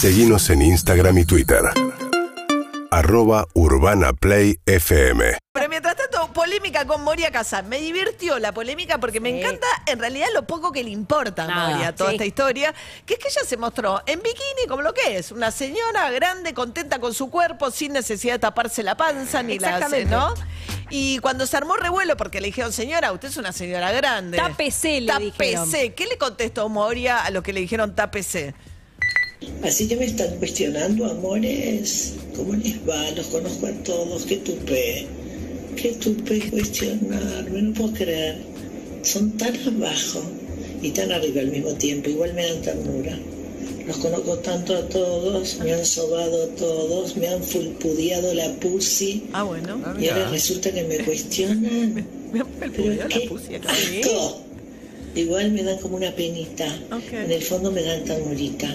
Seguimos en Instagram y Twitter. Arroba Urbana Play FM. Pero mientras tanto, polémica con Moria Kazan. Me divirtió la polémica porque me Sí. encanta en realidad lo poco que le importa a Nada, Moria toda sí. esta historia, que es que ella se mostró en bikini como lo que es, una señora grande, contenta con su cuerpo, sin necesidad de taparse la panza ni la Exactamente. ¿no? Y cuando se armó revuelo porque le dijeron, señora, usted es una señora grande. Tápese, le dijeron. Tápese. ¿Qué le contestó Moria a lo que le dijeron tápese? Así que me están cuestionando, amores. ¿Cómo les va? Los conozco a todos. Qué tupe. Qué tupe cuestionarme. No puedo creer. Son tan abajo y tan arriba al mismo tiempo. Igual me dan ternura. Los conozco tanto a todos. Me han sobado a todos. Me han fulpudeado la pussy. Ah, bueno. Y ahora resulta que me cuestionan. Me Pero pudrió la qué pussy acá. asco. Igual me dan como una penita. Ok. En el fondo me dan ternurita.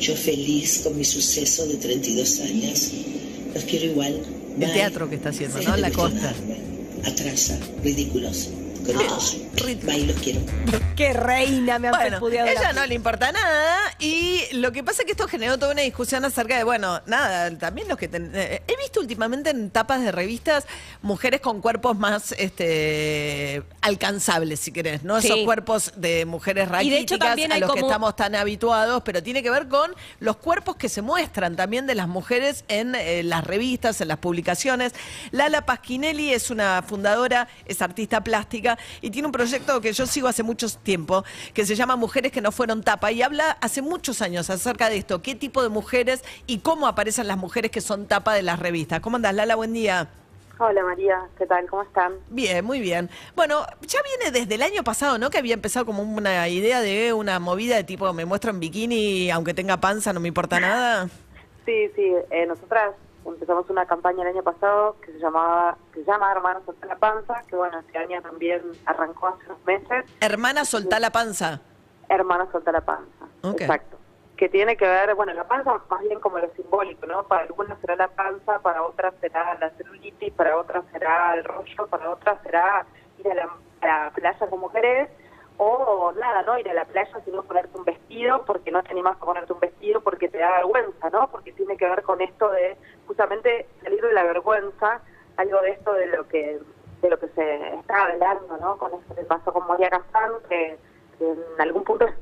Yo feliz con mi suceso de 32 años. Los quiero igual. El Bye. teatro que está haciendo, ¿no? La costa. Atrasa. Ridículos. Bye, los quiero. Qué reina me han Bueno, repudiado ella la- no le importa nada y lo que pasa es que esto generó toda una discusión acerca de, bueno, nada, también los que... ten- eh, he visto últimamente en tapas de revistas mujeres con cuerpos más este alcanzables, si querés, ¿no? Sí. Esos cuerpos de mujeres Y raquíticas de a los que estamos tan habituados, pero tiene que ver con los cuerpos que se muestran también de las mujeres en eh, las revistas, en las publicaciones. Lala Pasquinelli es una fundadora, es artista plástica y tiene un proyecto que yo sigo hace mucho tiempo, que se llama Mujeres que no fueron tapa y habla hace muchos años acerca de esto, qué tipo de mujeres y cómo aparecen las mujeres que son tapa de las revistas. ¿Cómo andás, Lala? Buen día. Hola María, ¿qué tal? ¿Cómo están? Bien, muy bien. Bueno, ya viene desde el año pasado, ¿no? Que había empezado como una idea de una movida de tipo, me muestro en bikini, aunque tenga panza, no me importa nada. Sí, sí, eh, nosotras empezamos una campaña el año pasado que se llamaba, que se llama Hermanos Solta la Panza, que bueno, este año también arrancó hace unos meses, Hermana, soltá la panza. Hermanos Solta la Panza. Exacto. Que tiene que ver, bueno, la panza más bien como lo simbólico, ¿no? Para algunas será la panza, para otras será la celulitis, para otras será el rollo, para otras será ir a la, a la playa con mujeres, o nada, no ir a la playa sino ponerte un vestido porque no te animas a ponerte un vestido porque te da vergüenza, ¿no? Porque tiene que ver con esto de justamente salir de la vergüenza, algo de esto de lo que de lo que se está hablando, ¿no? Con esto que pasó con Moria Kazan, que, que en algún punto es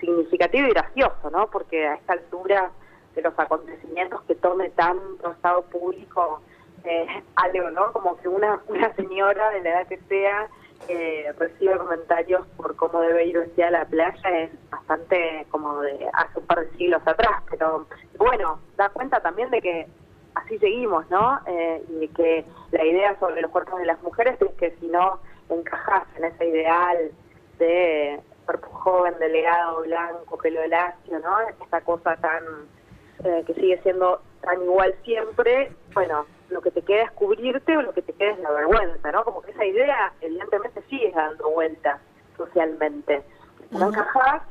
significativo y gracioso, ¿no? Porque a esta altura de los acontecimientos que tome tanto estado público eh, algo, ¿no? Como que una, una señora de la edad que sea eh, recibe comentarios por cómo debe ir vestida a la playa es bastante como de hace un par de siglos atrás, pero bueno, da cuenta también de que así seguimos, ¿no? Eh, y que la idea sobre los cuerpos de las mujeres es que si no encajas en ese ideal de cuerpo joven, delgado, blanco, pelo lacio, ¿no? Esta cosa tan eh, que sigue siendo tan igual siempre, bueno, lo que te queda es cubrirte o lo que te queda es la vergüenza, ¿no? Como que esa idea evidentemente sigue dando vueltas socialmente. No encajás,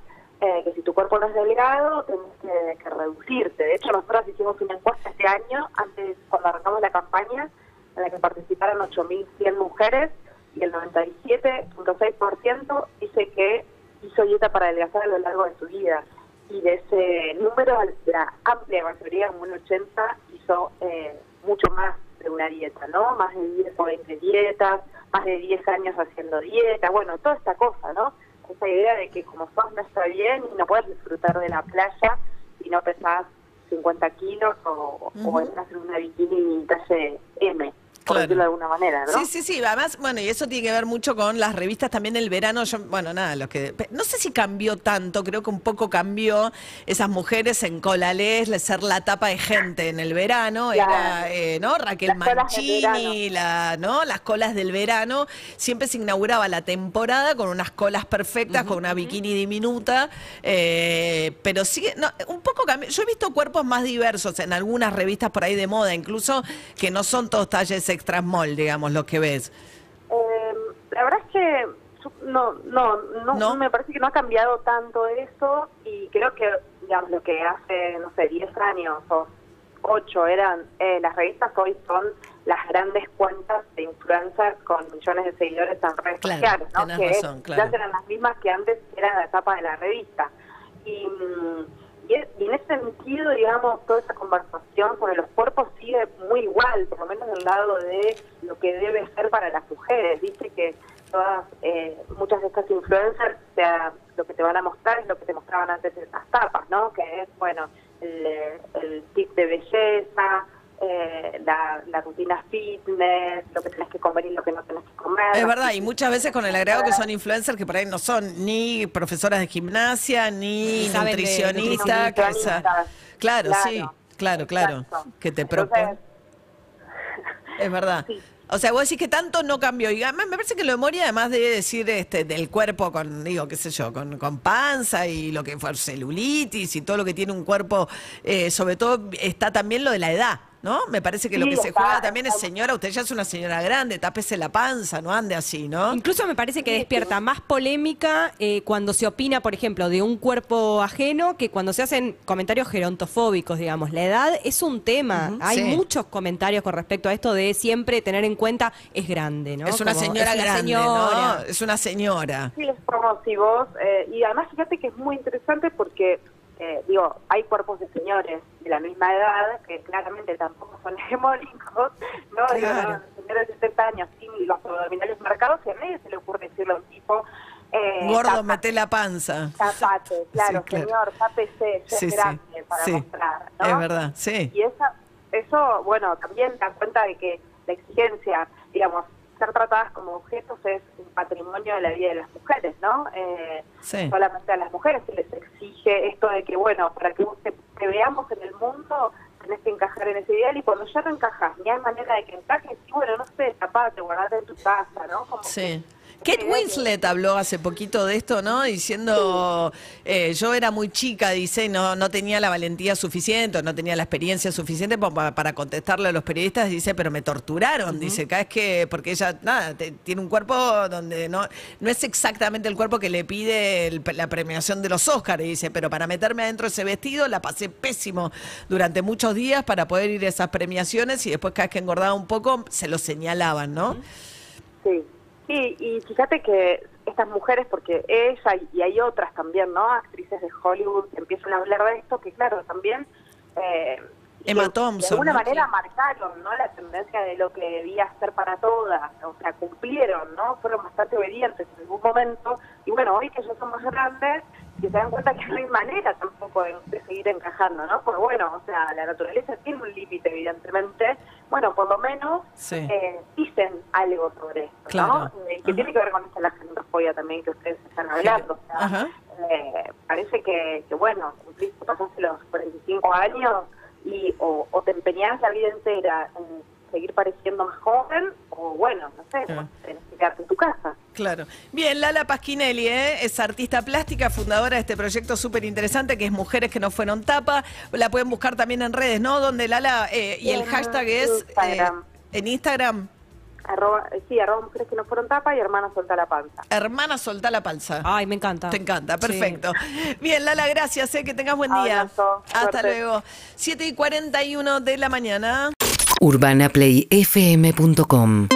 eh, que si tu cuerpo no es delgado, tenés que, que reducirte. De hecho, nosotros hicimos una encuesta este año, antes cuando arrancamos la campaña, en la que participaron 8.100 mujeres y el 97.6% dice que hizo dieta para adelgazar a lo largo de su vida. Y de ese número, la amplia mayoría, como un 80, hizo eh, mucho más de una dieta, ¿no? Más de 10 o 20 dietas, más de 10 años haciendo dieta, bueno, toda esta cosa, ¿no? Esa idea de que como sos no está bien y no puedes disfrutar de la playa si no pesás 50 kilos o, o estás en una bikini talle M, por Claro. decirlo de alguna manera, ¿no? Sí, sí, sí. Además, bueno, y eso tiene que ver mucho con las revistas también el verano. Yo, bueno, nada, los que. No sé si cambió tanto, creo que un poco cambió esas mujeres en Colalés, ser la tapa de gente en el verano. Claro. Era, eh, ¿no? Raquel Las Mancini, la, ¿no? Las colas del verano. Siempre se inauguraba la temporada con unas colas perfectas, con una bikini diminuta. eh, pero sigue. No, un poco cambió. Yo he visto cuerpos más diversos en algunas revistas por ahí de moda, incluso que no son todos talles extra small, digamos, los que ves. Eh, la verdad es que no, no, no, ¿No? me parece que no ha cambiado tanto eso y creo que, digamos, lo que hace, no sé, 10 años o 8 eran eh, las revistas, hoy son las grandes cuentas de influencers con millones de seguidores en redes Claro, sociales, que razón, claro. quizás eran las mismas que antes eran la etapa de la revista. Y, mm, y, en ese sentido, digamos, toda esa conversación sobre los cuerpos sigue muy igual, por lo menos del lado de lo que debe ser para las mujeres. Viste que todas, eh, muchas de estas influencers, o sea, lo que te van a mostrar es lo que te mostraban antes en las tapas, ¿no? Que es, bueno, el tip de belleza, eh, la, la rutina fitness, lo que tenés que comer y lo que no tenés que comer. Es verdad, y muchas veces con el agregado que son influencers que por ahí no son ni profesoras de gimnasia, ni nutricionistas. Claro, Claro. sí, claro, claro. Exacto. Que te proponen. Es verdad. Sí. O sea, vos decís que tanto no cambió. Y además me parece que lo de Moria, además de decir este, del cuerpo con, digo, qué sé yo, con, con panza y lo que fue celulitis y todo lo que tiene un cuerpo, eh, sobre todo está también lo de la edad, ¿no? Me parece que lo que se está- juega también es, señora, usted ya es una señora grande, tápese la panza, no ande así, ¿no? Incluso me parece que despierta más polémica eh, cuando se opina, por ejemplo, de un cuerpo ajeno que cuando se hacen comentarios gerontofóbicos, digamos. La edad es un tema. Hay sí. muchos comentarios con respecto a esto de siempre tener en cuenta es grande, ¿no? Es una Como, señora es una grande, señora. ¿no? Es una señora. Sí, es como si vos, eh, y además fíjate que es muy interesante porque, eh, digo, hay cuerpos de señores de la misma edad que tampoco son hegemónicos, ¿no? Claro. señores de 70 años sin los abdominales marcados y a nadie se le ocurre decirle a un tipo... Eh, Gordo, mete la panza. Tapate, claro, Sí, claro. señor, tápese, Sí, es sí, grande para mostrar, ¿no? Es verdad, sí. Y esa, eso, bueno, también da cuenta de que la exigencia, digamos, ser tratadas como objetos es un patrimonio de la vida de las mujeres, ¿no? Eh, Sí. Solamente a las mujeres se les exige esto de que, bueno, para que te veamos en el mundo, tenés que encajar en ese ideal y cuando ya no encajas, ni hay manera de que encajes, y bueno, no sé, tapate, guardate en tu casa, ¿no? Como Sí. que- Kate Winslet habló hace poquito de esto, ¿no? Diciendo, eh, yo era muy chica, dice, no, no tenía la valentía suficiente, o no tenía la experiencia suficiente pa- pa- para, contestarle a los periodistas, dice, pero me torturaron, dice, cada vez que, porque ella, nada, te- tiene un cuerpo donde no, no es exactamente el cuerpo que le pide el- la premiación de los Oscars, dice, pero para meterme adentro de ese vestido la pasé pésimo durante muchos días para poder ir a esas premiaciones y después cada vez que engordaba un poco se lo señalaban, ¿no? Sí, sí, y fíjate que estas mujeres, porque ella y- hay otras también, ¿no? Actrices de Hollywood que empiezan a hablar de esto, que claro, también... Eh, Emma Thompson, De alguna ¿no? manera marcaron, ¿no? La tendencia de lo que debía ser para todas, o sea, cumplieron, ¿no? Fueron bastante obedientes en algún momento, y bueno, hoy que ya son más grandes, que se dan cuenta que no hay manera tampoco de, de seguir encajando, ¿no? Porque bueno, o sea, la naturaleza tiene un límite, evidentemente, bueno, por lo menos Sí. eh, dicen algo sobre esto, Claro. ¿no? Eh, que Ajá. tiene que ver con esta la xenofobia también que ustedes están hablando. o sea, eh, parece que, que, bueno, cumpliste, pasaste los 45 años y o, o te empeñás la vida entera en seguir pareciendo más joven o bueno, no sé, en casa. Claro. Bien, Lala Pasquinelli ¿eh? es artista plástica, fundadora de este proyecto súper interesante que es Mujeres que no fueron tapa. La pueden buscar también en redes, ¿no? Donde Lala, eh, y el En hashtag es... Instagram. eh, en Instagram, Arroba, eh, sí, arroba mujeres que no fueron tapa y hermana suelta la panza. hermana solta la panza. Ay, me encanta. Te encanta, Sí. perfecto. Bien, Lala, gracias, eh, que tengas buen día. Abrazo, Hasta suerte. luego. 7 y 41 de la mañana. UrbanaPlayFM.com